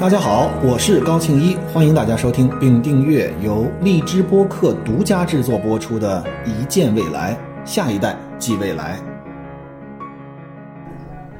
大家好，我是高庆一，欢迎大家收听并订阅由荔枝播客独家制作播出的《一见未来，下一代即未来》。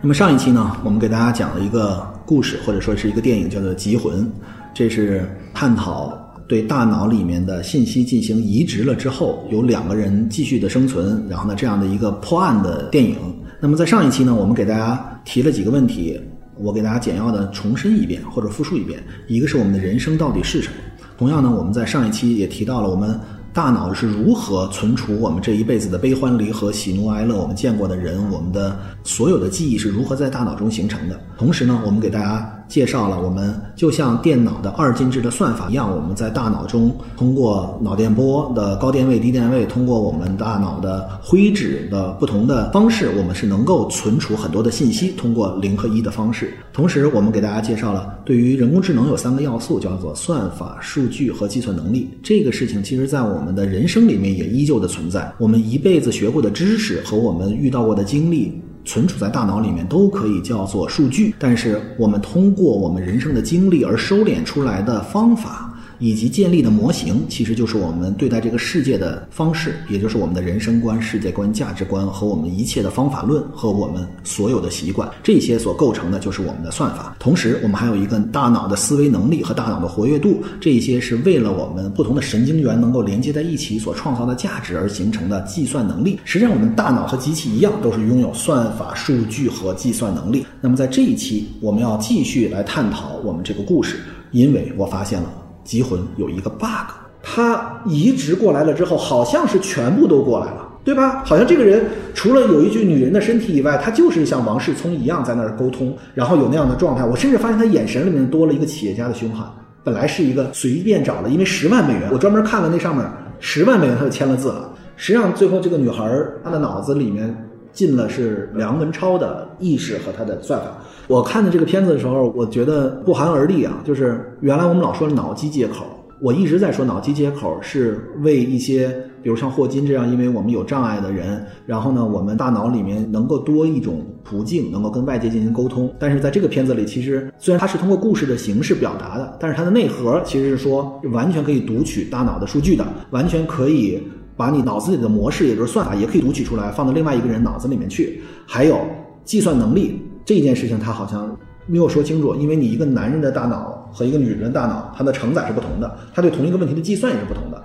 那么上一期呢，我们给大家讲了一个故事，或者说是一个电影，叫做《集魂》，这是探讨对大脑里面的信息进行移植了之后，有两个人继续的生存，然后呢这样的一个破案的电影。那么在上一期呢，我们给大家提了几个问题。我给大家简要的重申一遍或者复述一遍，一个是我们的人生到底是什么？同样呢，我们在上一期也提到了我们大脑是如何存储我们这一辈子的悲欢离合、喜怒哀乐，我们见过的人，我们的所有的记忆是如何在大脑中形成的。同时呢，我们给大家。介绍了我们就像电脑的二进制的算法一样，我们在大脑中通过脑电波的高电位、低电位，通过我们大脑的灰质的不同的方式，我们是能够存储很多的信息。通过零和一的方式，同时我们给大家介绍了对于人工智能有三个要素，叫做算法、数据和计算能力。这个事情其实在我们的人生里面也依旧的存在。我们一辈子学过的知识和我们遇到过的经历。存储在大脑里面都可以叫做数据，但是我们通过我们人生的经历而收敛出来的方法。以及建立的模型，其实就是我们对待这个世界的方式，也就是我们的人生观、世界观、价值观和我们一切的方法论和我们所有的习惯，这些所构成的就是我们的算法。同时，我们还有一个大脑的思维能力和大脑的活跃度，这些是为了我们不同的神经元能够连接在一起所创造的价值而形成的计算能力。实际上，我们大脑和机器一样，都是拥有算法、数据和计算能力。那么，在这一期，我们要继续来探讨我们这个故事，因为我发现了。集魂有一个 bug，他移植过来了之后，好像是全部都过来了，对吧？好像这个人除了有一具女人的身体以外，他就是像王世聪一样在那儿沟通，然后有那样的状态。我甚至发现他眼神里面多了一个企业家的凶悍。本来是一个随便找的，因为十万美元，我专门看了那上面十万美元，他就签了字了。实际上，最后这个女孩她的脑子里面进了是梁文超的意识和他的算法。我看的这个片子的时候，我觉得不寒而栗啊！就是原来我们老说脑机接口，我一直在说脑机接口是为一些，比如像霍金这样，因为我们有障碍的人，然后呢，我们大脑里面能够多一种途径，能够跟外界进行沟通。但是在这个片子里，其实虽然它是通过故事的形式表达的，但是它的内核其实是说完全可以读取大脑的数据的，完全可以把你脑子里的模式，也就是算法，也可以读取出来，放到另外一个人脑子里面去，还有计算能力。这件事情他好像没有说清楚，因为你一个男人的大脑和一个女人的大脑，它的承载是不同的，他对同一个问题的计算也是不同的。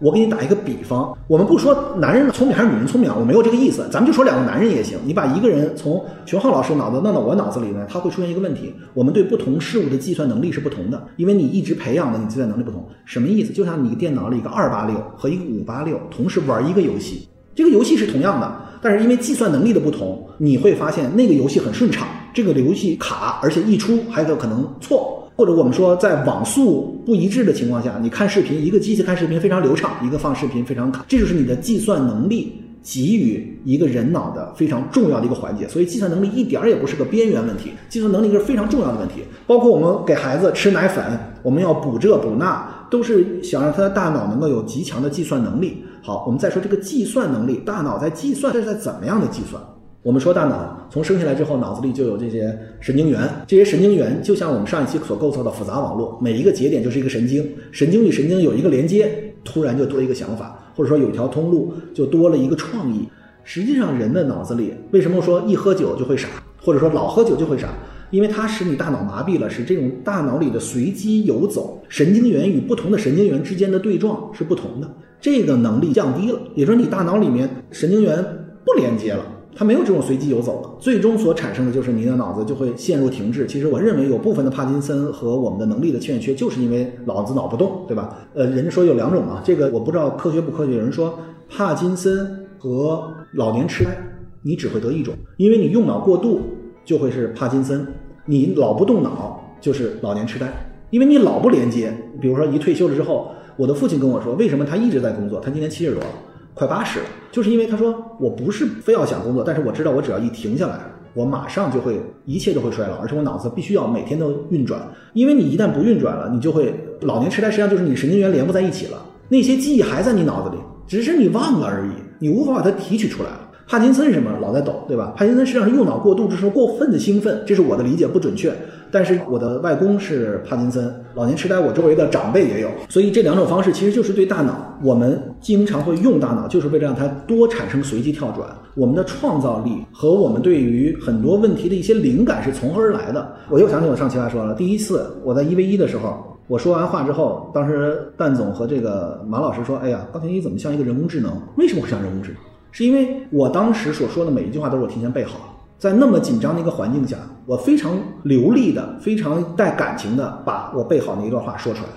我给你打一个比方，我们不说男人聪明还是女人聪明啊，我没有这个意思，咱们就说两个男人也行。你把一个人从熊浩老师脑子弄到我脑子里呢，他会出现一个问题，我们对不同事物的计算能力是不同的，因为你一直培养的你计算能力不同。什么意思？就像你电脑里一个二八六和一个五八六同时玩一个游戏，这个游戏是同样的。但是因为计算能力的不同，你会发现那个游戏很顺畅，这个游戏卡，而且一出还有可能错，或者我们说在网速不一致的情况下，你看视频，一个机器看视频非常流畅，一个放视频非常卡，这就是你的计算能力给予一个人脑的非常重要的一个环节。所以计算能力一点儿也不是个边缘问题，计算能力是非常重要的问题。包括我们给孩子吃奶粉，我们要补这补那，都是想让他的大脑能够有极强的计算能力。好，我们再说这个计算能力，大脑在计算这是在怎么样的计算？我们说大脑从生下来之后，脑子里就有这些神经元，这些神经元就像我们上一期所构造的复杂网络，每一个节点就是一个神经，神经与神经有一个连接，突然就多一个想法，或者说有一条通路就多了一个创意。实际上，人的脑子里为什么说一喝酒就会傻，或者说老喝酒就会傻？因为它使你大脑麻痹了，使这种大脑里的随机游走，神经元与不同的神经元之间的对撞是不同的。这个能力降低了，也就是你大脑里面神经元不连接了，它没有这种随机游走了，最终所产生的就是你的脑子就会陷入停滞。其实我认为有部分的帕金森和我们的能力的欠缺，就是因为脑子脑不动，对吧？呃，人家说有两种啊，这个我不知道科学不科学。有人说帕金森和老年痴呆，你只会得一种，因为你用脑过度就会是帕金森，你老不动脑就是老年痴呆，因为你老不连接。比如说一退休了之后。我的父亲跟我说，为什么他一直在工作？他今年七十多了，快八十了，就是因为他说我不是非要想工作，但是我知道我只要一停下来，我马上就会一切都会衰老，而且我脑子必须要每天都运转，因为你一旦不运转了，你就会老年痴呆。实际上就是你神经元连不在一起了，那些记忆还在你脑子里，只是你忘了而已，你无法把它提取出来。帕金森是什么？老在抖，对吧？帕金森实际上是右脑过度，这是过分的兴奋，这是我的理解不准确。但是我的外公是帕金森，老年痴呆，我周围的长辈也有，所以这两种方式其实就是对大脑，我们经常会用大脑，就是为了让它多产生随机跳转。我们的创造力和我们对于很多问题的一些灵感是从何而来的？我又想起我上期来说了，第一次我在一 v 一的时候，我说完话之后，当时蛋总和这个马老师说：“哎呀，高田一怎么像一个人工智能？为什么会像人工智能？”是因为我当时所说的每一句话都是我提前背好了，在那么紧张的一个环境下，我非常流利的、非常带感情的把我背好那一段话说出来。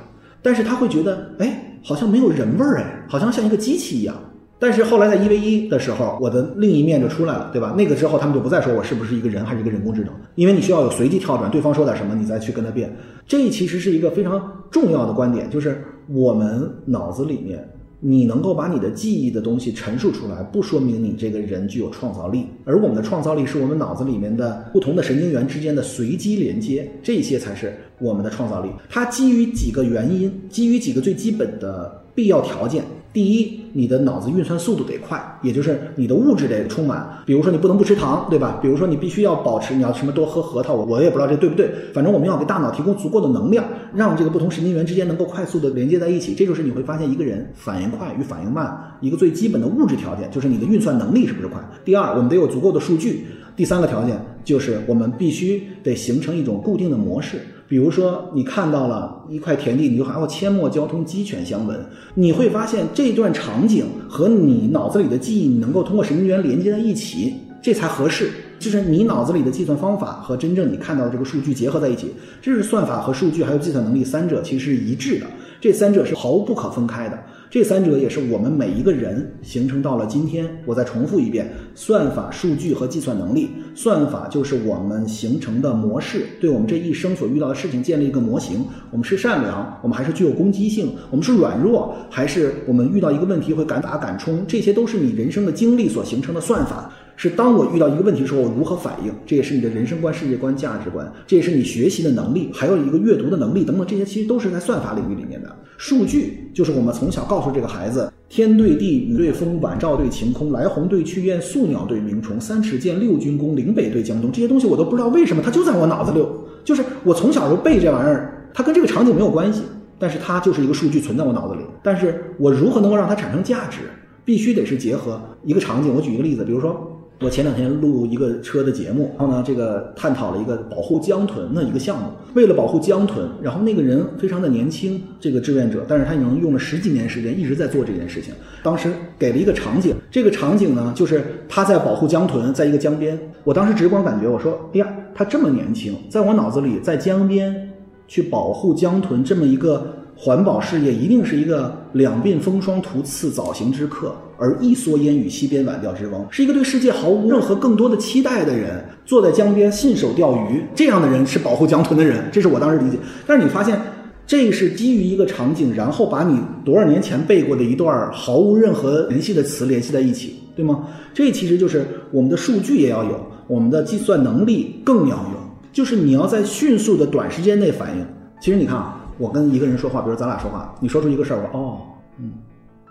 但是他会觉得，哎，好像没有人味儿，哎，好像像一个机器一样。但是后来在一 v 一的时候，我的另一面就出来了，对吧？那个之后他们就不再说我是不是一个人还是一个人工智能，因为你需要有随机跳转，对方说点什么，你再去跟他变。这其实是一个非常重要的观点，就是我们脑子里面。你能够把你的记忆的东西陈述出来，不说明你这个人具有创造力。而我们的创造力是我们脑子里面的不同的神经元之间的随机连接，这些才是我们的创造力。它基于几个原因，基于几个最基本的必要条件。第一，你的脑子运算速度得快，也就是你的物质得充满。比如说，你不能不吃糖，对吧？比如说，你必须要保持，你要什么多喝核桃，我我也不知道这对不对。反正我们要给大脑提供足够的能量，让这个不同神经元之间能够快速的连接在一起。这就是你会发现一个人反应快与反应慢一个最基本的物质条件，就是你的运算能力是不是快。第二，我们得有足够的数据。第三个条件就是我们必须得形成一种固定的模式。比如说，你看到了一块田地，你就喊我阡陌交通，鸡犬相闻。你会发现这段场景和你脑子里的记忆，你能够通过神经元连接在一起，这才合适。就是你脑子里的计算方法和真正你看到的这个数据结合在一起，这是算法和数据还有计算能力三者其实是一致的，这三者是毫无不可分开的。这三者也是我们每一个人形成到了今天。我再重复一遍：算法、数据和计算能力。算法就是我们形成的模式，对我们这一生所遇到的事情建立一个模型。我们是善良，我们还是具有攻击性？我们是软弱，还是我们遇到一个问题会敢打敢冲？这些都是你人生的经历所形成的算法。是当我遇到一个问题的时候，我如何反应？这也是你的人生观、世界观、价值观，这也是你学习的能力，还有一个阅读的能力等等，这些其实都是在算法领域里面的。数据就是我们从小告诉这个孩子：天对地，雨对风，晚照对晴空，来鸿对去雁，宿鸟对鸣虫，三尺剑，六钧弓，岭北对江东。这些东西我都不知道为什么它就在我脑子里，就是我从小就背这玩意儿，它跟这个场景没有关系，但是它就是一个数据存在我脑子里。但是我如何能够让它产生价值？必须得是结合一个场景。我举一个例子，比如说。我前两天录一个车的节目，然后呢，这个探讨了一个保护江豚的一个项目。为了保护江豚，然后那个人非常的年轻，这个志愿者，但是他已经用了十几年时间一直在做这件事情。当时给了一个场景，这个场景呢，就是他在保护江豚，在一个江边。我当时直观感觉，我说，哎呀，他这么年轻，在我脑子里，在江边去保护江豚这么一个。环保事业一定是一个两鬓风霜途次早行之客，而一蓑烟雨溪边晚钓之翁，是一个对世界毫无任何更多的期待的人，坐在江边信手钓鱼，这样的人是保护江豚的人，这是我当时理解。但是你发现，这是基于一个场景，然后把你多少年前背过的一段毫无任何联系的词联系在一起，对吗？这其实就是我们的数据也要有，我们的计算能力更要有，就是你要在迅速的短时间内反应。其实你看啊。我跟一个人说话，比如咱俩说话，你说出一个事儿，我哦，嗯，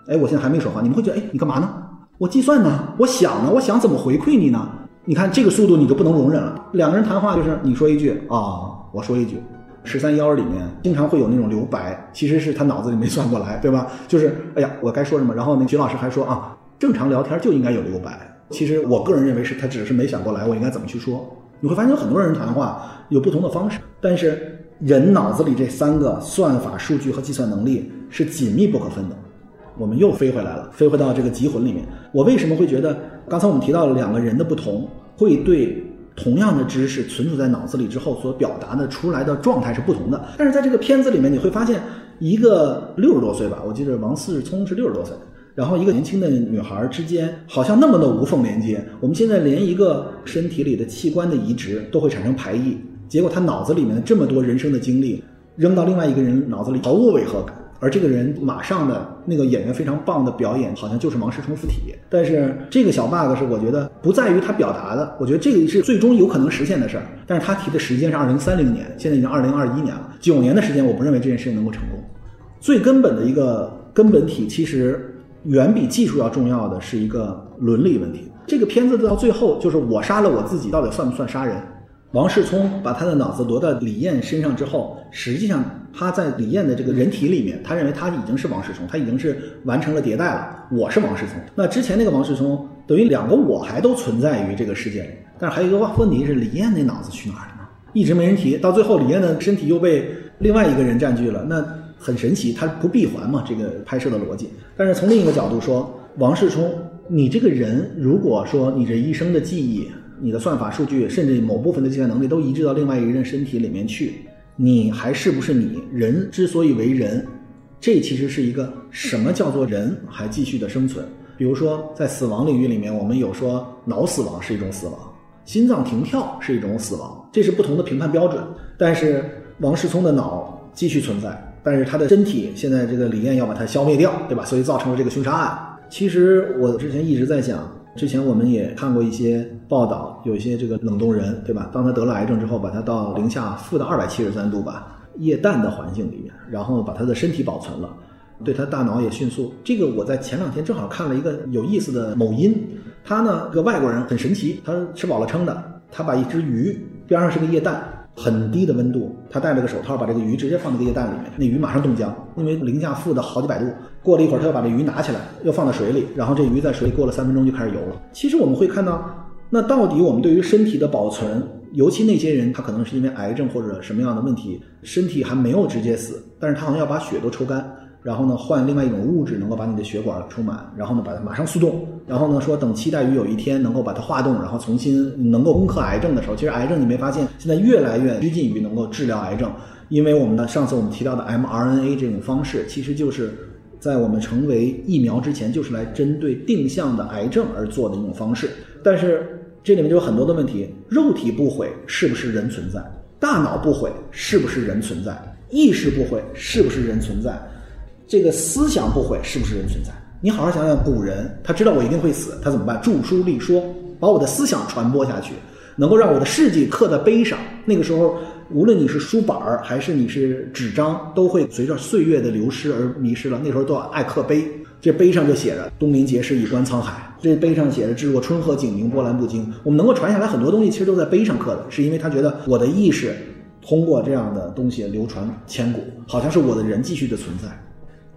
哎，我现在还没说话，你们会觉得，哎，你干嘛呢？我计算呢，我想呢，我想怎么回馈你呢？你看这个速度你就不能容忍了。两个人谈话就是你说一句啊，我说一句，十三幺里面经常会有那种留白，其实是他脑子里没算过来，对吧？就是哎呀，我该说什么？然后那徐老师还说啊，正常聊天就应该有留白。其实我个人认为是他只是没想过来，我应该怎么去说？你会发现有很多人谈话有不同的方式，但是。人脑子里这三个算法、数据和计算能力是紧密不可分的。我们又飞回来了，飞回到这个集魂里面。我为什么会觉得刚才我们提到了两个人的不同，会对同样的知识存储在脑子里之后所表达的出来的状态是不同的？但是在这个片子里面，你会发现一个六十多岁吧，我记得王思聪是六十多岁，然后一个年轻的女孩之间好像那么的无缝连接。我们现在连一个身体里的器官的移植都会产生排异。结果他脑子里面这么多人生的经历，扔到另外一个人脑子里毫无违和感，而这个人马上的那个演员非常棒的表演，好像就是王世充附体。但是这个小 bug 是我觉得不在于他表达的，我觉得这个是最终有可能实现的事儿。但是他提的时间是二零三零年，现在已经二零二一年了，九年的时间，我不认为这件事情能够成功。最根本的一个根本体，其实远比技术要重要的是一个伦理问题。这个片子到最后就是我杀了我自己，到底算不算杀人？王世聪把他的脑子挪到李艳身上之后，实际上他在李艳的这个人体里面，他认为他已经是王世聪，他已经是完成了迭代了。我是王世聪，那之前那个王世聪等于两个我还都存在于这个世界里。但是还有一个问题是，李艳那脑子去哪儿了呢？一直没人提，到最后李艳的身体又被另外一个人占据了，那很神奇，他不闭环嘛？这个拍摄的逻辑。但是从另一个角度说，王世聪，你这个人如果说你这一生的记忆。你的算法数据，甚至某部分的计算能力都移植到另外一个人身体里面去，你还是不是你？人之所以为人，这其实是一个什么叫做人还继续的生存？比如说，在死亡领域里面，我们有说脑死亡是一种死亡，心脏停跳是一种死亡，这是不同的评判标准。但是王世聪的脑继续存在，但是他的身体现在这个李艳要把它消灭掉，对吧？所以造成了这个凶杀案。其实我之前一直在想。之前我们也看过一些报道，有一些这个冷冻人，对吧？当他得了癌症之后，把他到零下负的二百七十三度吧，液氮的环境里面，然后把他的身体保存了，对他大脑也迅速。这个我在前两天正好看了一个有意思的某音，他呢个外国人很神奇，他吃饱了撑的，他把一只鱼边上是个液氮。很低的温度，他戴了个手套，把这个鱼直接放在个液氮里面，那鱼马上冻僵，因为零下负的好几百度。过了一会儿，他又把这鱼拿起来，又放到水里，然后这鱼在水里过了三分钟就开始游了。其实我们会看到，那到底我们对于身体的保存，尤其那些人，他可能是因为癌症或者什么样的问题，身体还没有直接死，但是他好像要把血都抽干。然后呢，换另外一种物质能够把你的血管充满，然后呢，把它马上速冻，然后呢，说等期待于有一天能够把它化冻，然后重新能够攻克癌症的时候，其实癌症你没发现现在越来越趋近于能够治疗癌症，因为我们的上次我们提到的 mRNA 这种方式，其实就是在我们成为疫苗之前，就是来针对定向的癌症而做的一种方式。但是这里面就有很多的问题：肉体不毁是不是人存在？大脑不毁是不是人存在？意识不毁是不是人存在？这个思想不毁是不是人存在？你好好想想，古人他知道我一定会死，他怎么办？著书立说，把我的思想传播下去，能够让我的事迹刻在碑上。那个时候，无论你是书板儿还是你是纸张，都会随着岁月的流失而迷失了。那时候都要爱刻碑，这碑上就写着“东临碣石，以观沧海”。这碑上写着“至若春和景明，波澜不惊”。我们能够传下来很多东西，其实都在碑上刻的，是因为他觉得我的意识通过这样的东西流传千古，好像是我的人继续的存在。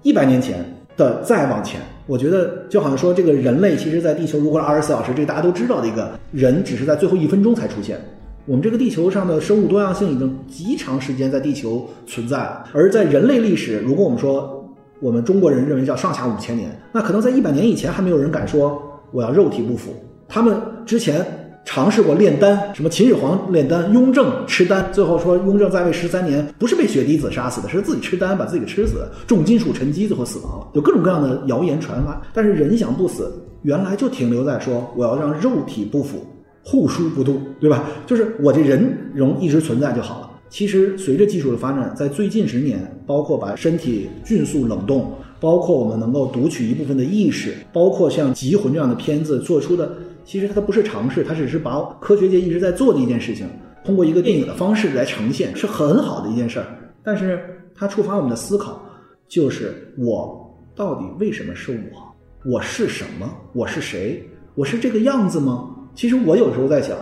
一百年前的再往前，我觉得就好像说，这个人类其实，在地球如果二十四小时，这个大家都知道的一个人，只是在最后一分钟才出现。我们这个地球上的生物多样性已经极长时间在地球存在了。而在人类历史，如果我们说我们中国人认为叫上下五千年，那可能在一百年以前还没有人敢说我要肉体不腐。他们之前。尝试过炼丹，什么秦始皇炼丹，雍正吃丹，最后说雍正在位十三年，不是被血滴子杀死的，是自己吃丹把自己给吃死，重金属沉积最后死亡了，有各种各样的谣言传发。但是人想不死，原来就停留在说我要让肉体不腐，护书不动，对吧？就是我这人容一直存在就好了。其实随着技术的发展，在最近十年，包括把身体迅速冷冻，包括我们能够读取一部分的意识，包括像《极魂》这样的片子做出的。其实它不是尝试，它只是把科学界一直在做的一件事情，通过一个电影的方式来呈现，是很好的一件事儿。但是它触发我们的思考，就是我到底为什么是我？我是什么？我是谁？我是这个样子吗？其实我有时候在想，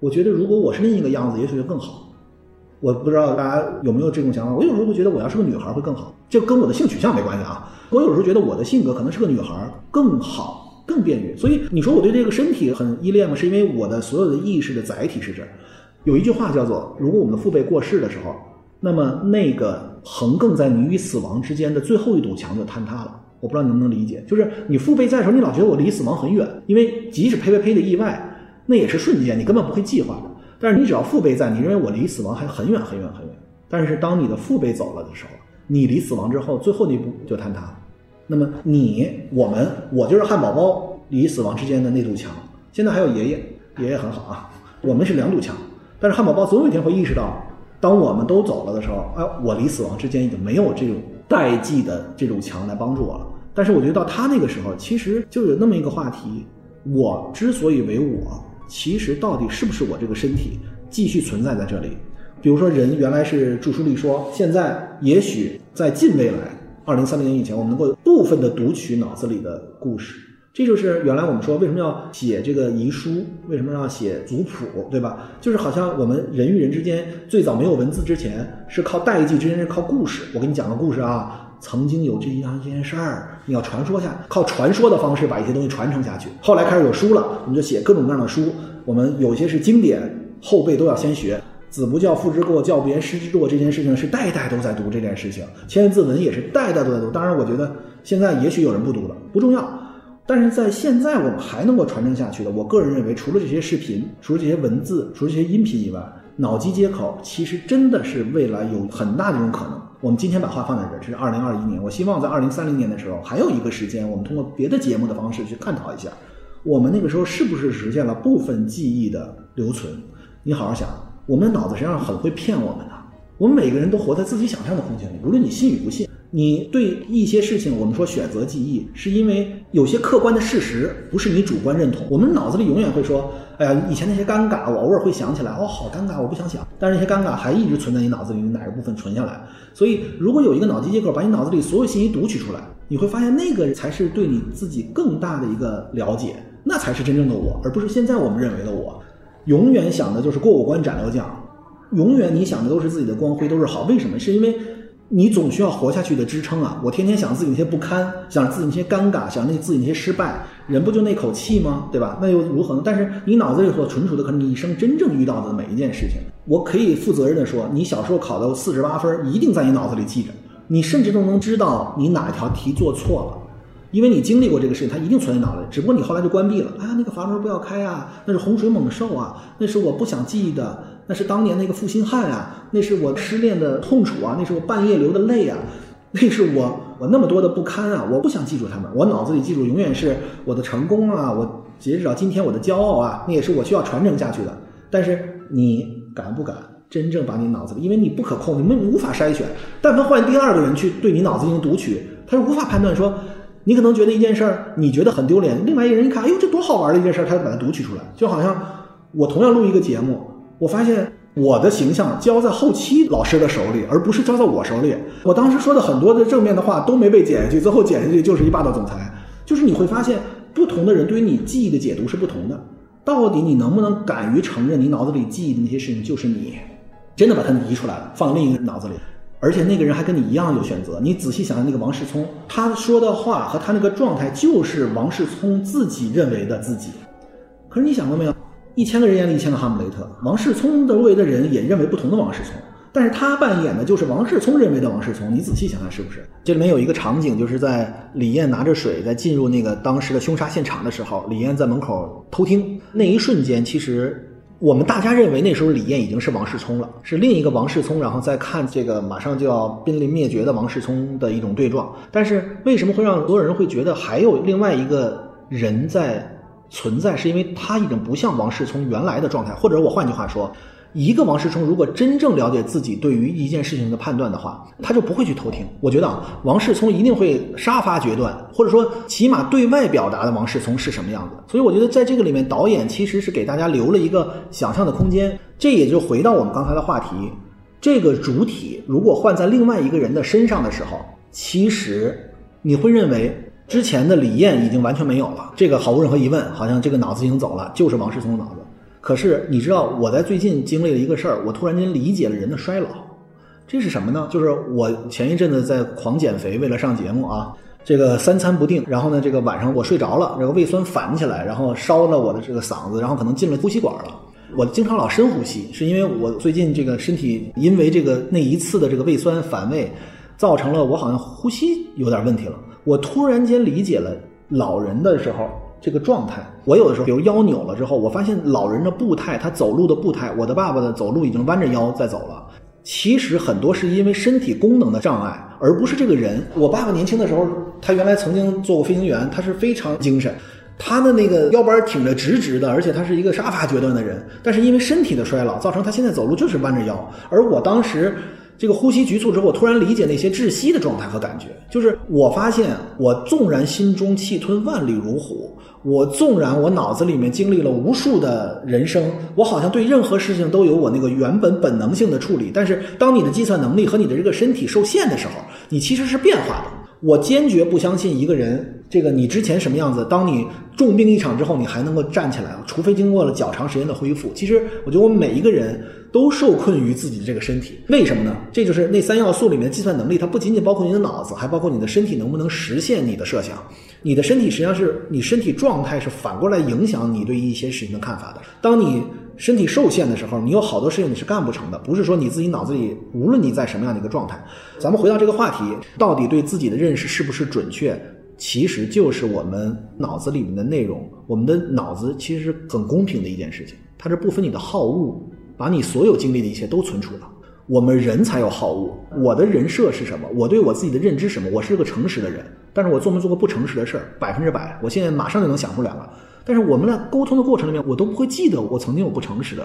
我觉得如果我是另一个样子，也许就更好。我不知道大家有没有这种想法？我有时候会觉得，我要是个女孩会更好，这跟我的性取向没关系啊。我有时候觉得我的性格可能是个女孩更好。更便于，所以你说我对这个身体很依恋吗？是因为我的所有的意识的载体是这。有一句话叫做：如果我们的父辈过世的时候，那么那个横亘在你与死亡之间的最后一堵墙就坍塌了。我不知道你能不能理解，就是你父辈在的时候，你老觉得我离死亡很远，因为即使呸呸呸的意外，那也是瞬间，你根本不会计划的。但是你只要父辈在，你认为我离死亡还很远很远很远。但是当你的父辈走了的时候，你离死亡之后最后那一步就坍塌。那么你、我们、我就是汉堡包离死亡之间的那堵墙。现在还有爷爷，爷爷很好啊。我们是两堵墙，但是汉堡包总有一天会意识到，当我们都走了的时候，哎，我离死亡之间已经没有这种代际的这种墙来帮助我了。但是我觉得到他那个时候，其实就有那么一个话题：我之所以为我，其实到底是不是我这个身体继续存在在这里？比如说，人原来是著书立说，现在也许在近未来。二零三零年以前，我们能够部分的读取脑子里的故事。这就是原来我们说为什么要写这个遗书，为什么要写族谱，对吧？就是好像我们人与人之间最早没有文字之前，是靠代际之间是靠故事。我给你讲个故事啊，曾经有这样一件事儿，你要传说下，靠传说的方式把一些东西传承下去。后来开始有书了，我们就写各种各样的书。我们有些是经典，后辈都要先学。子不教，父之过；教不严，师之惰。这件事情是代代都在读这件事情，千字文也是代代都在读。当然，我觉得现在也许有人不读了，不重要。但是在现在我们还能够传承下去的，我个人认为，除了这些视频，除了这些文字，除了这些音频以外，脑机接口其实真的是未来有很大的这种可能。我们今天把话放在这儿，这是二零二一年。我希望在二零三零年的时候，还有一个时间，我们通过别的节目的方式去探讨一下，我们那个时候是不是实现了部分记忆的留存？你好好想，我们的脑子实际上很会骗我们的。我们每个人都活在自己想象的空间里，无论你信与不信。你对一些事情，我们说选择记忆，是因为有些客观的事实不是你主观认同。我们脑子里永远会说：“哎呀，以前那些尴尬，我偶尔会想起来，哦，好尴尬，我不想想。”但是那些尴尬还一直存在你脑子里哪个部分存下来。所以，如果有一个脑机接口把你脑子里所有信息读取出来，你会发现那个才是对你自己更大的一个了解，那才是真正的我，而不是现在我们认为的我。永远想的就是过五关斩六将，永远你想的都是自己的光辉，都是好。为什么？是因为。你总需要活下去的支撑啊！我天天想自己那些不堪，想自己那些尴尬，想那自己那些失败，人不就那口气吗？对吧？那又如何呢？但是你脑子里所存储的，可能你一生真正遇到的每一件事情，我可以负责任的说，你小时候考的四十八分，一定在你脑子里记着。你甚至都能知道你哪一条题做错了，因为你经历过这个事情，它一定存在脑子里。只不过你后来就关闭了。啊，那个阀门不要开啊，那是洪水猛兽啊，那是我不想记的。那是当年那个负心汉啊，那是我失恋的痛楚啊，那是我半夜流的泪啊，那是我我那么多的不堪啊，我不想记住他们，我脑子里记住永远是我的成功啊，我截止到今天我的骄傲啊，那也是我需要传承下去的。但是你敢不敢真正把你脑子里，因为你不可控，你们无法筛选。但凡换第二个人去对你脑子进行读取，他是无法判断说，你可能觉得一件事儿你觉得很丢脸，另外一个人一看，哎呦这多好玩的一件事儿，他就把它读取出来，就好像我同样录一个节目。我发现我的形象交在后期老师的手里，而不是交在我手里。我当时说的很多的正面的话都没被剪下去，最后剪下去就是一霸道总裁。就是你会发现，不同的人对于你记忆的解读是不同的。到底你能不能敢于承认，你脑子里记忆的那些事情就是你，真的把它移出来了，放另一个人脑子里，而且那个人还跟你一样有选择。你仔细想想，那个王世聪，他说的话和他那个状态，就是王世聪自己认为的自己。可是你想过没有？一千个人眼里一千个哈姆雷特，王世聪周围的人也认为不同的王世聪，但是他扮演的就是王世聪认为的王世聪。你仔细想想，是不是？这里面有一个场景，就是在李艳拿着水在进入那个当时的凶杀现场的时候，李艳在门口偷听。那一瞬间，其实我们大家认为那时候李艳已经是王世聪了，是另一个王世聪，然后再看这个马上就要濒临灭绝的王世聪的一种对撞。但是为什么会让所有人会觉得还有另外一个人在？存在是因为他已经不像王世聪原来的状态，或者我换句话说，一个王世聪如果真正了解自己对于一件事情的判断的话，他就不会去偷听。我觉得啊，王世聪一定会杀伐决断，或者说起码对外表达的王世聪是什么样子。所以我觉得在这个里面，导演其实是给大家留了一个想象的空间。这也就回到我们刚才的话题，这个主体如果换在另外一个人的身上的时候，其实你会认为。之前的李艳已经完全没有了，这个毫无任何疑问，好像这个脑子已经走了，就是王世聪的脑子。可是你知道，我在最近经历了一个事儿，我突然间理解了人的衰老。这是什么呢？就是我前一阵子在狂减肥，为了上节目啊，这个三餐不定，然后呢，这个晚上我睡着了，这个胃酸反起来，然后烧了我的这个嗓子，然后可能进了呼吸管了。我经常老深呼吸，是因为我最近这个身体因为这个那一次的这个胃酸反胃，造成了我好像呼吸有点问题了。我突然间理解了老人的时候这个状态。我有的时候，比如腰扭了之后，我发现老人的步态，他走路的步态，我的爸爸的走路已经弯着腰在走了。其实很多是因为身体功能的障碍，而不是这个人。我爸爸年轻的时候，他原来曾经做过飞行员，他是非常精神，他的那个腰板挺得直直的，而且他是一个杀伐决断的人。但是因为身体的衰老，造成他现在走路就是弯着腰。而我当时。这个呼吸局促之后，我突然理解那些窒息的状态和感觉。就是我发现，我纵然心中气吞万里如虎，我纵然我脑子里面经历了无数的人生，我好像对任何事情都有我那个原本本能性的处理。但是，当你的计算能力和你的这个身体受限的时候，你其实是变化的。我坚决不相信一个人，这个你之前什么样子，当你重病一场之后，你还能够站起来，除非经过了较长时间的恢复。其实，我觉得我们每一个人都受困于自己的这个身体，为什么呢？这就是那三要素里面的计算能力，它不仅仅包括你的脑子，还包括你的身体能不能实现你的设想。你的身体实际上是你身体状态是反过来影响你对一些事情的看法的。当你身体受限的时候，你有好多事情你是干不成的。不是说你自己脑子里，无论你在什么样的一个状态，咱们回到这个话题，到底对自己的认识是不是准确，其实就是我们脑子里面的内容。我们的脑子其实是很公平的一件事情，它是不分你的好恶，把你所有经历的一切都存储了。我们人才有好恶，我的人设是什么？我对我自己的认知什么？我是个诚实的人，但是我做没做过不诚实的事儿？百分之百，我现在马上就能想出来了。但是我们在沟通的过程里面，我都不会记得我曾经有不诚实的，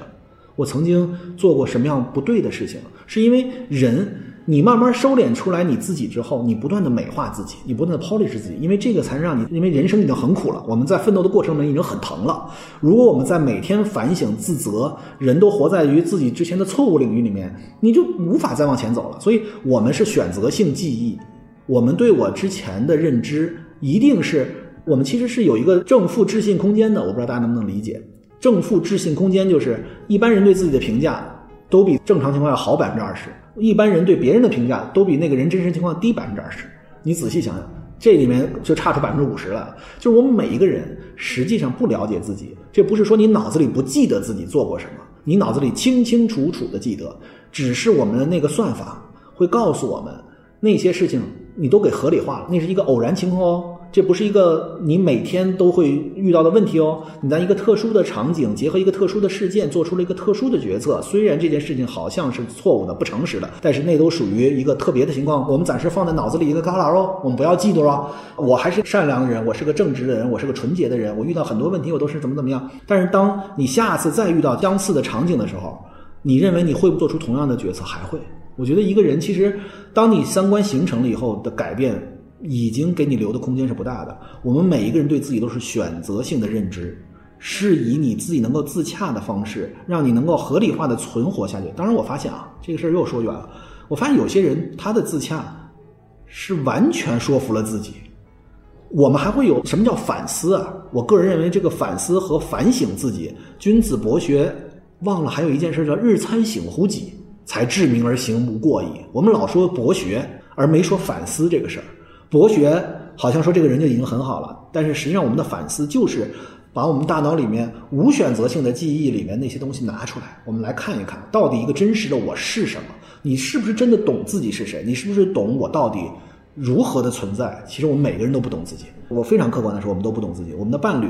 我曾经做过什么样不对的事情，是因为人，你慢慢收敛出来你自己之后，你不断的美化自己，你不断的 polish 自己，因为这个才能让你，因为人生已经很苦了，我们在奋斗的过程里面已经很疼了。如果我们在每天反省自责，人都活在于自己之前的错误领域里面，你就无法再往前走了。所以，我们是选择性记忆，我们对我之前的认知一定是。我们其实是有一个正负置信空间的，我不知道大家能不能理解。正负置信空间就是一般人对自己的评价都比正常情况要好百分之二十，一般人对别人的评价都比那个人真实情况低百分之二十。你仔细想想，这里面就差出百分之五十了。就是我们每一个人实际上不了解自己，这不是说你脑子里不记得自己做过什么，你脑子里清清楚楚的记得，只是我们的那个算法会告诉我们那些事情你都给合理化了，那是一个偶然情况哦。这不是一个你每天都会遇到的问题哦。你在一个特殊的场景，结合一个特殊的事件，做出了一个特殊的决策。虽然这件事情好像是错误的、不诚实的，但是那都属于一个特别的情况。我们暂时放在脑子里一个旮旯哦，我们不要嫉妒哦。我还是善良的人，我是个正直的人，我是个纯洁的人。我遇到很多问题，我都是怎么怎么样。但是当你下次再遇到相似的场景的时候，你认为你会不做出同样的决策？还会？我觉得一个人其实，当你三观形成了以后的改变。已经给你留的空间是不大的。我们每一个人对自己都是选择性的认知，是以你自己能够自洽的方式，让你能够合理化的存活下去。当然，我发现啊，这个事儿又说远了。我发现有些人他的自洽是完全说服了自己。我们还会有什么叫反思啊？我个人认为，这个反思和反省自己，君子博学，忘了还有一件事叫日参省乎己，才治明而行无过矣。我们老说博学，而没说反思这个事儿。博学好像说这个人就已经很好了，但是实际上我们的反思就是把我们大脑里面无选择性的记忆里面那些东西拿出来，我们来看一看到底一个真实的我是什么？你是不是真的懂自己是谁？你是不是懂我到底如何的存在？其实我们每个人都不懂自己。我非常客观的说，我们都不懂自己。我们的伴侣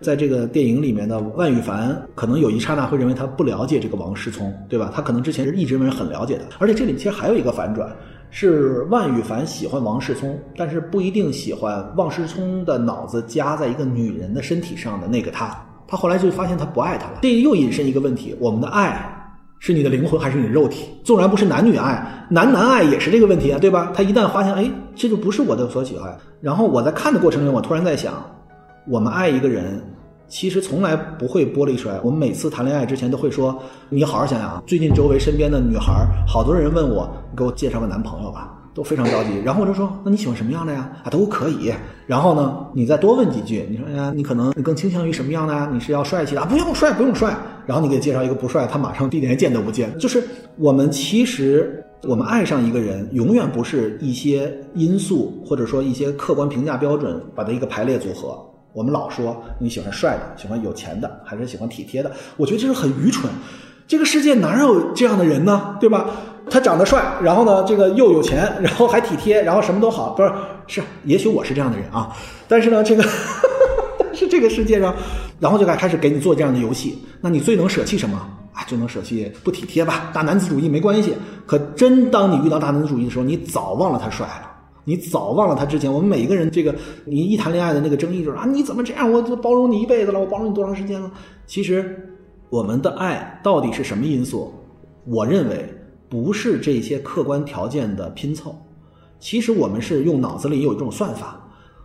在这个电影里面的万羽凡，可能有一刹那会认为他不了解这个王思聪，对吧？他可能之前是一直认为很了解的，而且这里其实还有一个反转。是万羽凡喜欢王世聪，但是不一定喜欢王世聪的脑子夹在一个女人的身体上的那个他。他后来就发现他不爱他了。这又引申一个问题：我们的爱是你的灵魂还是你的肉体？纵然不是男女爱，男男爱也是这个问题啊，对吧？他一旦发现，哎，这就不是我的所喜欢。然后我在看的过程中，我突然在想，我们爱一个人。其实从来不会剥离出来。我们每次谈恋爱之前都会说：“你好好想想。”最近周围身边的女孩，好多人问我：“给我介绍个男朋友吧。”都非常着急。然后我就说：“那你喜欢什么样的呀？”啊，都可以。然后呢，你再多问几句。你说：“呀，你可能你更倾向于什么样的呀？你是要帅气的啊？不用帅，不用帅。”然后你给介绍一个不帅，他马上地连见都不见。就是我们其实我们爱上一个人，永远不是一些因素或者说一些客观评价标准把它一个排列组合。我们老说你喜欢帅的，喜欢有钱的，还是喜欢体贴的？我觉得这是很愚蠢。这个世界哪有这样的人呢？对吧？他长得帅，然后呢，这个又有钱，然后还体贴，然后什么都好。不是，是，也许我是这样的人啊。但是呢，这个 是这个世界上，然后就该开始给你做这样的游戏。那你最能舍弃什么啊？就能舍弃不体贴吧？大男子主义没关系。可真当你遇到大男子主义的时候，你早忘了他帅了。你早忘了他之前，我们每一个人这个，你一谈恋爱的那个争议就是啊，你怎么这样？我就包容你一辈子了，我包容你多长时间了？其实，我们的爱到底是什么因素？我认为不是这些客观条件的拼凑，其实我们是用脑子里有一种算法，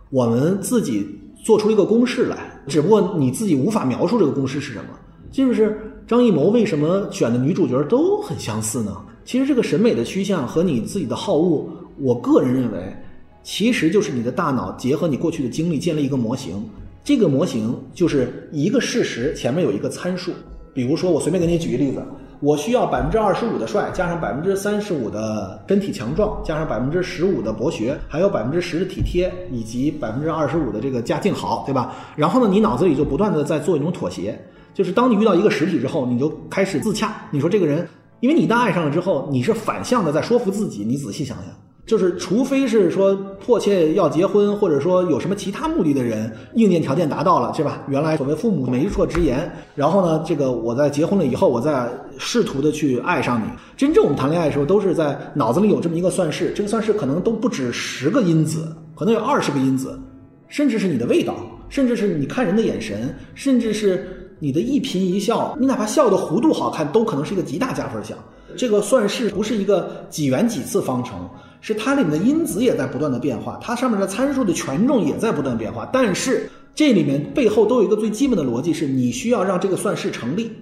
我们自己做出一个公式来，只不过你自己无法描述这个公式是什么。就是张艺谋为什么选的女主角都很相似呢？其实这个审美的趋向和你自己的好恶。我个人认为，其实就是你的大脑结合你过去的经历建立一个模型。这个模型就是一个事实前面有一个参数，比如说我随便给你举个例子，我需要百分之二十五的帅，加上百分之三十五的身体强壮，加上百分之十五的博学，还有百分之十的体贴，以及百分之二十五的这个家境好，对吧？然后呢，你脑子里就不断的在做一种妥协，就是当你遇到一个实体之后，你就开始自洽，你说这个人，因为你一旦爱上了之后，你是反向的在说服自己，你仔细想想。就是，除非是说迫切要结婚，或者说有什么其他目的的人，硬件条件达到了，是吧？原来所谓父母媒妁之言，然后呢，这个我在结婚了以后，我再试图的去爱上你。真正我们谈恋爱的时候，都是在脑子里有这么一个算式，这个算式可能都不止十个因子，可能有二十个因子，甚至是你的味道，甚至是你看人的眼神，甚至是你的一颦一笑，你哪怕笑的弧度好看，都可能是一个极大加分项。这个算式不是一个几元几次方程。是它里面的因子也在不断的变化，它上面的参数的权重也在不断变化，但是这里面背后都有一个最基本的逻辑，是你需要让这个算式成立。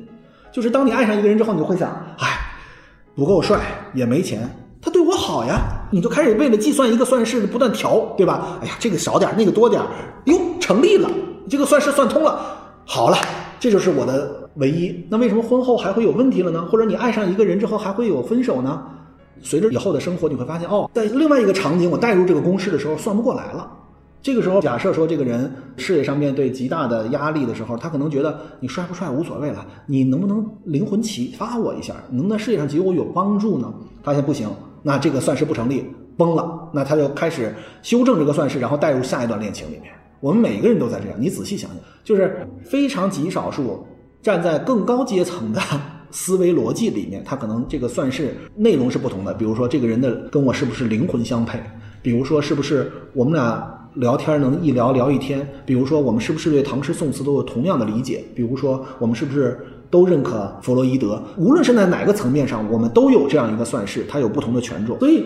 就是当你爱上一个人之后，你就会想，哎，不够帅也没钱，他对我好呀，你就开始为了计算一个算式不断调，对吧？哎呀，这个少点，那个多点，哟，成立了，这个算式算通了，好了，这就是我的唯一。那为什么婚后还会有问题了呢？或者你爱上一个人之后还会有分手呢？随着以后的生活，你会发现，哦，在另外一个场景，我带入这个公式的时候，算不过来了。这个时候，假设说这个人事业上面对极大的压力的时候，他可能觉得你帅不帅无所谓了，你能不能灵魂启发我一下，能在事业上给我有帮助呢？发现不行，那这个算式不成立，崩了。那他就开始修正这个算式，然后带入下一段恋情里面。我们每个人都在这样，你仔细想想，就是非常极少数站在更高阶层的。思维逻辑里面，它可能这个算式内容是不同的。比如说，这个人的跟我是不是灵魂相配？比如说，是不是我们俩聊天能一聊聊一天？比如说，我们是不是对唐诗宋词都有同样的理解？比如说，我们是不是都认可弗洛伊德？无论是在哪个层面上，我们都有这样一个算式，它有不同的权重。所以，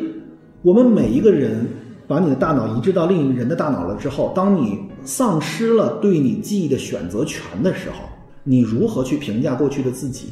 我们每一个人把你的大脑移植到另一个人的大脑了之后，当你丧失了对你记忆的选择权的时候，你如何去评价过去的自己？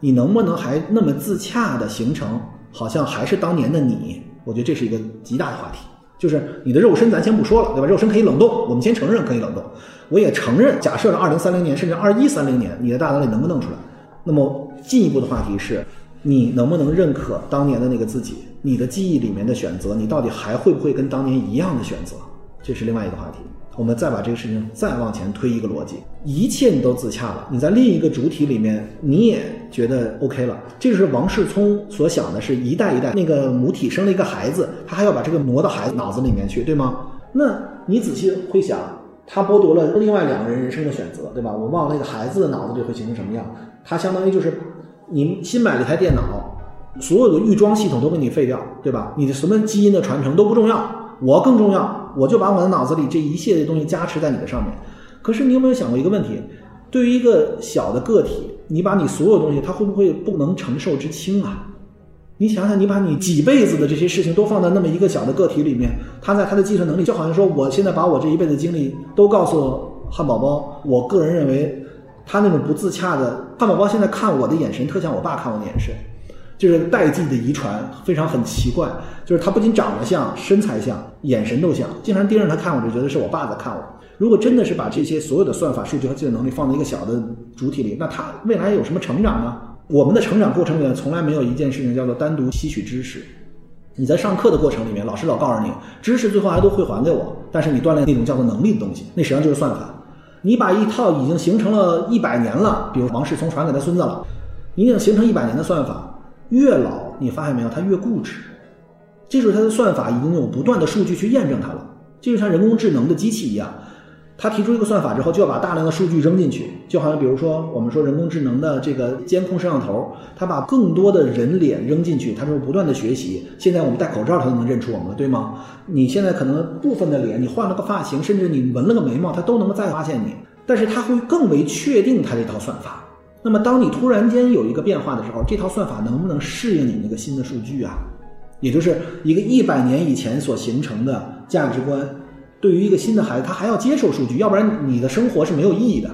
你能不能还那么自洽的形成，好像还是当年的你？我觉得这是一个极大的话题。就是你的肉身，咱先不说了，对吧？肉身可以冷冻，我们先承认可以冷冻。我也承认，假设了二零三零年，甚至二一三零年，你的大脑里能不能出来？那么进一步的话题是，你能不能认可当年的那个自己？你的记忆里面的选择，你到底还会不会跟当年一样的选择？这是另外一个话题。我们再把这个事情再往前推一个逻辑，一切你都自洽了，你在另一个主体里面你也觉得 OK 了，这是王世聪所想的，是一代一代那个母体生了一个孩子，他还要把这个挪到孩子脑子里面去，对吗？那你仔细会想，他剥夺了另外两个人人生的选择，对吧？我忘了那个孩子的脑子里会形成什么样，他相当于就是你新买了一台电脑，所有的预装系统都给你废掉，对吧？你的什么基因的传承都不重要，我更重要。我就把我的脑子里这一切的东西加持在你的上面，可是你有没有想过一个问题？对于一个小的个体，你把你所有东西，他会不会不能承受之轻啊？你想想，你把你几辈子的这些事情都放在那么一个小的个体里面，他在他的计算能力，就好像说，我现在把我这一辈子经历都告诉汉堡包，我个人认为，他那种不自洽的汉堡包现在看我的眼神，特像我爸看我的眼神。这是代际的遗传非常很奇怪，就是他不仅长得像，身材像，眼神都像，经常盯着他看，我就觉得是我爸在看我。如果真的是把这些所有的算法、数据和计算能力放在一个小的主体里，那他未来有什么成长呢？我们的成长过程里面从来没有一件事情叫做单独吸取知识。你在上课的过程里面，老师老告诉你知识最后还都会还给我，但是你锻炼那种叫做能力的东西，那实际上就是算法。你把一套已经形成了一百年了，比如王世聪传给他孙子了，你已经形成一百年的算法。越老，你发现没有，他越固执。这就是他的算法已经有不断的数据去验证它了。这就像人工智能的机器一样，他提出一个算法之后，就要把大量的数据扔进去。就好像比如说，我们说人工智能的这个监控摄像头，它把更多的人脸扔进去，它就不断的学习。现在我们戴口罩，它都能认出我们了，对吗？你现在可能部分的脸，你换了个发型，甚至你纹了个眉毛，它都能够再发现你。但是它会更为确定它这套算法。那么，当你突然间有一个变化的时候，这套算法能不能适应你那个新的数据啊？也就是一个一百年以前所形成的价值观，对于一个新的孩子，他还要接受数据，要不然你的生活是没有意义的。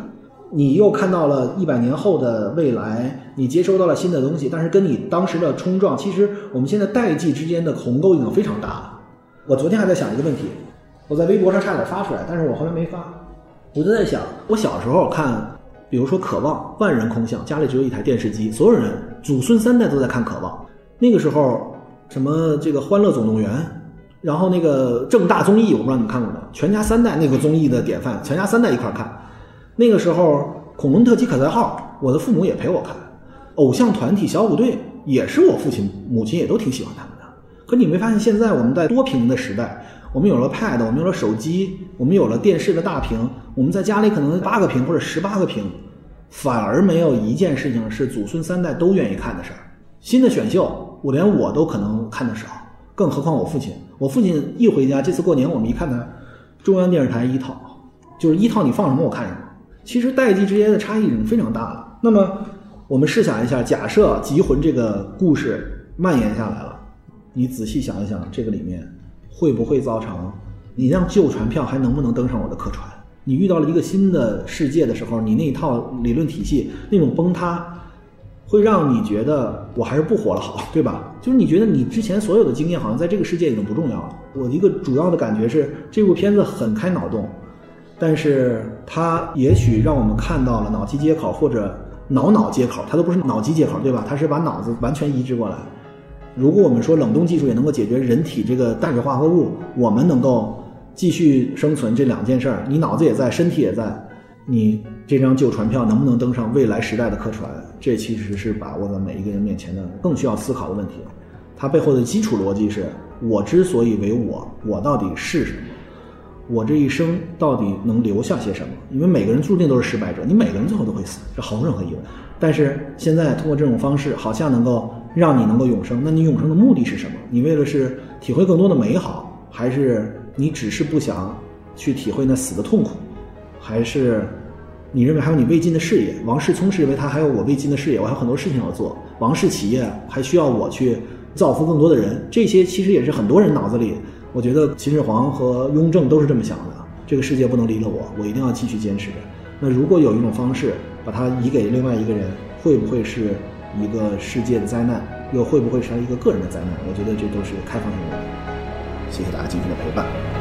你又看到了一百年后的未来，你接收到了新的东西，但是跟你当时的冲撞，其实我们现在代际之间的鸿沟已经非常大了。我昨天还在想一个问题，我在微博上差点发出来，但是我后来没发。我就在想，我小时候看，比如说《渴望》，万人空巷，家里只有一台电视机，所有人祖孙三代都在看《渴望》。那个时候，什么这个《欢乐总动员》，然后那个正大综艺，我不知道你们看过没有？全家三代那个综艺的典范，全家三代一块看。那个时候，《恐龙特辑可赛号》，我的父母也陪我看。偶像团体小虎队也是我父亲、母亲也都挺喜欢他们的。可你没发现，现在我们在多屏的时代，我们有了 Pad，我们有了手机，我们有了电视的大屏，我们在家里可能八个屏或者十八个屏，反而没有一件事情是祖孙三代都愿意看的事儿。新的选秀，我连我都可能看的少，更何况我父亲。我父亲一回家，这次过年我们一看他中央电视台一套，就是一套你放什么我看什么。其实代际之间的差异已经非常大了。那么。我们试想一下，假设《集魂》这个故事蔓延下来了，你仔细想一想，这个里面会不会造成你让旧船票还能不能登上我的客船？你遇到了一个新的世界的时候，你那一套理论体系那种崩塌，会让你觉得我还是不活了好，对吧？就是你觉得你之前所有的经验好像在这个世界已经不重要了。我一个主要的感觉是，这部片子很开脑洞，但是它也许让我们看到了脑机接口或者。脑脑接口，它都不是脑机接口，对吧？它是把脑子完全移植过来。如果我们说冷冻技术也能够解决人体这个氮水化合物，我们能够继续生存这两件事儿，你脑子也在，身体也在，你这张旧船票能不能登上未来时代的客船？这其实是把握在每一个人面前的更需要思考的问题。它背后的基础逻辑是：我之所以为我，我到底是什么？我这一生到底能留下些什么？因为每个人注定都是失败者，你每个人最后都会死，这毫无任何疑问。但是现在通过这种方式，好像能够让你能够永生。那你永生的目的是什么？你为了是体会更多的美好，还是你只是不想去体会那死的痛苦？还是你认为还有你未尽的事业？王世聪是认为他还有我未尽的事业，我还有很多事情要做。王氏企业还需要我去造福更多的人。这些其实也是很多人脑子里。我觉得秦始皇和雍正都是这么想的，这个世界不能离了我，我一定要继续坚持着。那如果有一种方式把它移给另外一个人，会不会是一个世界的灾难？又会不会是一个个人的灾难？我觉得这都是开放性的。谢谢大家今天的陪伴。